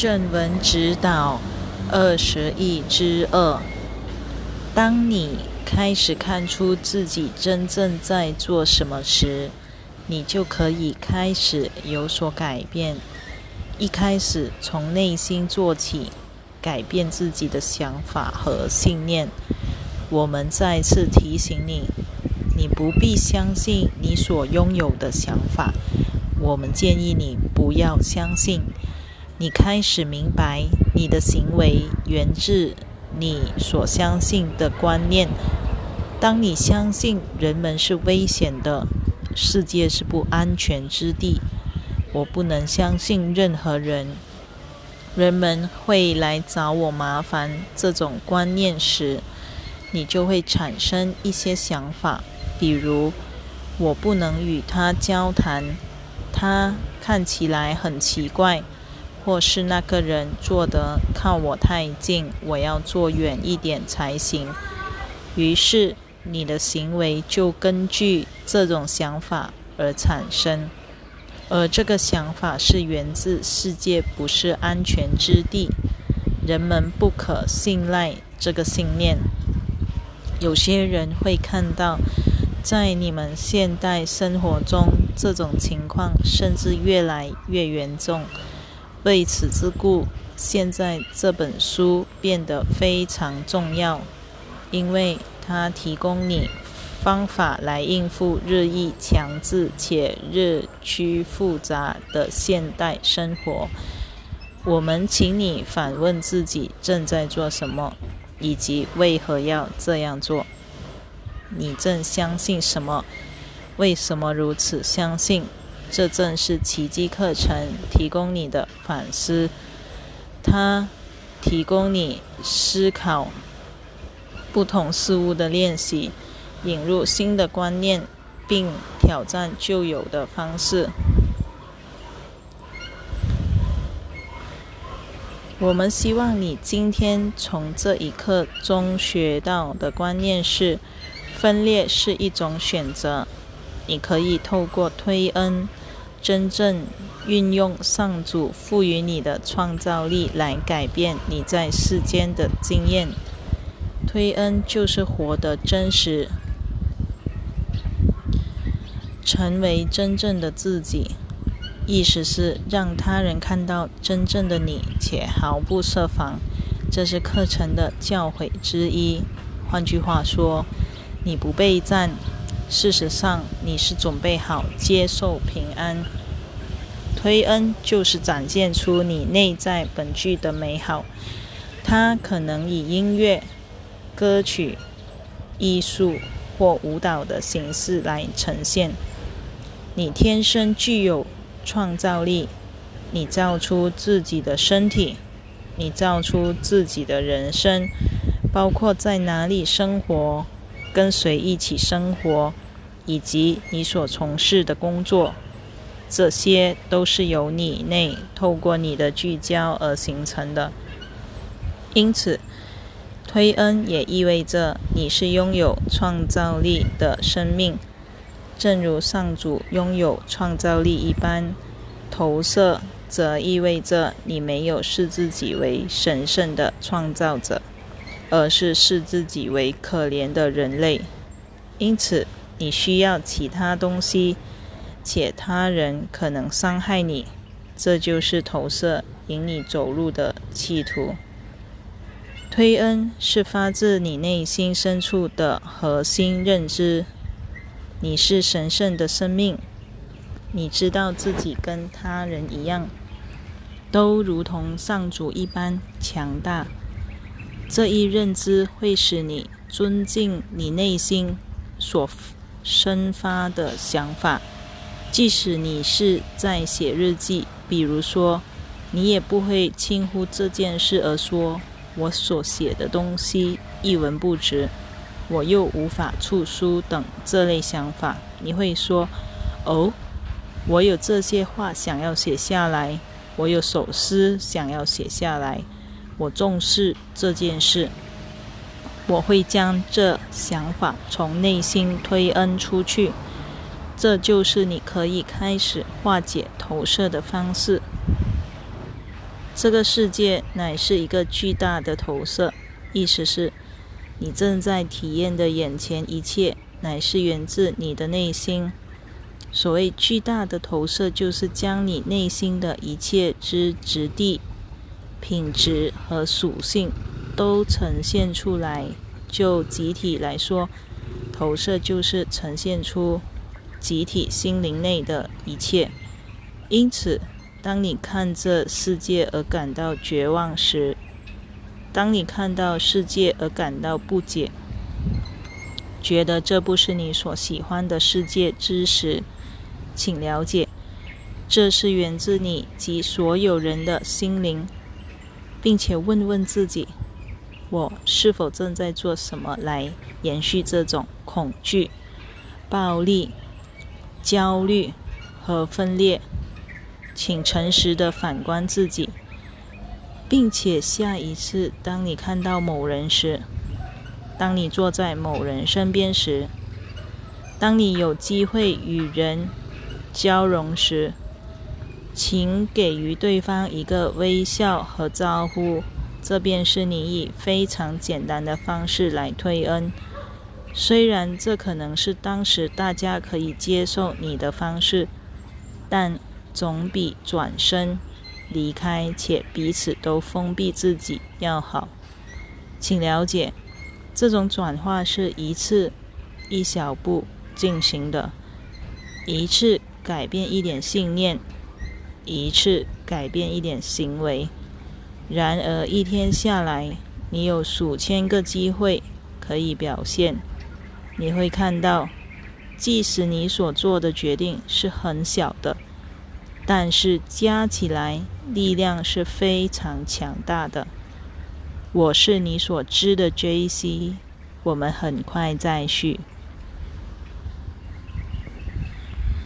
正文指导二十一之二：当你开始看出自己真正在做什么时，你就可以开始有所改变。一开始从内心做起，改变自己的想法和信念。我们再次提醒你，你不必相信你所拥有的想法。我们建议你不要相信。你开始明白，你的行为源自你所相信的观念。当你相信人们是危险的，世界是不安全之地，我不能相信任何人，人们会来找我麻烦。这种观念时，你就会产生一些想法，比如我不能与他交谈，他看起来很奇怪。或是那个人坐得靠我太近，我要坐远一点才行。于是你的行为就根据这种想法而产生，而这个想法是源自世界不是安全之地，人们不可信赖这个信念。有些人会看到，在你们现代生活中，这种情况甚至越来越严重。为此之故，现在这本书变得非常重要，因为它提供你方法来应付日益强制且日趋复杂的现代生活。我们请你反问自己正在做什么，以及为何要这样做。你正相信什么？为什么如此相信？这正是奇迹课程提供你的反思，它提供你思考不同事物的练习，引入新的观念，并挑战旧有的方式。我们希望你今天从这一课中学到的观念是：分裂是一种选择。你可以透过推恩。真正运用上主赋予你的创造力来改变你在世间的经验。推恩就是活得真实，成为真正的自己。意思是让他人看到真正的你，且毫不设防。这是课程的教诲之一。换句话说，你不备战。事实上，你是准备好接受平安。推恩就是展现出你内在本具的美好。它可能以音乐、歌曲、艺术或舞蹈的形式来呈现。你天生具有创造力。你造出自己的身体，你造出自己的人生，包括在哪里生活。跟谁一起生活，以及你所从事的工作，这些都是由你内透过你的聚焦而形成的。因此，推恩也意味着你是拥有创造力的生命，正如上主拥有创造力一般。投射则意味着你没有视自己为神圣的创造者。而是视自己为可怜的人类，因此你需要其他东西，且他人可能伤害你，这就是投射引你走路的企图。推恩是发自你内心深处的核心认知，你是神圣的生命，你知道自己跟他人一样，都如同上主一般强大。这一认知会使你尊敬你内心所生发的想法，即使你是在写日记，比如说，你也不会轻忽这件事而说“我所写的东西一文不值，我又无法出书”等这类想法。你会说：“哦，我有这些话想要写下来，我有首诗想要写下来。”我重视这件事，我会将这想法从内心推恩出去。这就是你可以开始化解投射的方式。这个世界乃是一个巨大的投射，意思是，你正在体验的眼前一切，乃是源自你的内心。所谓巨大的投射，就是将你内心的一切之质地、品质和属性都呈现出来。就集体来说，投射就是呈现出集体心灵内的一切。因此，当你看这世界而感到绝望时，当你看到世界而感到不解，觉得这不是你所喜欢的世界之时，请了解，这是源自你及所有人的心灵，并且问问自己：我是否正在做什么来延续这种恐惧、暴力、焦虑和分裂？请诚实的反观自己，并且下一次当你看到某人时，当你坐在某人身边时，当你有机会与人。交融时，请给予对方一个微笑和招呼，这便是你以非常简单的方式来推恩。虽然这可能是当时大家可以接受你的方式，但总比转身离开且彼此都封闭自己要好。请了解，这种转化是一次一小步进行的，一次。改变一点信念，一次改变一点行为。然而一天下来，你有数千个机会可以表现。你会看到，即使你所做的决定是很小的，但是加起来力量是非常强大的。我是你所知的 J.C.，我们很快再续。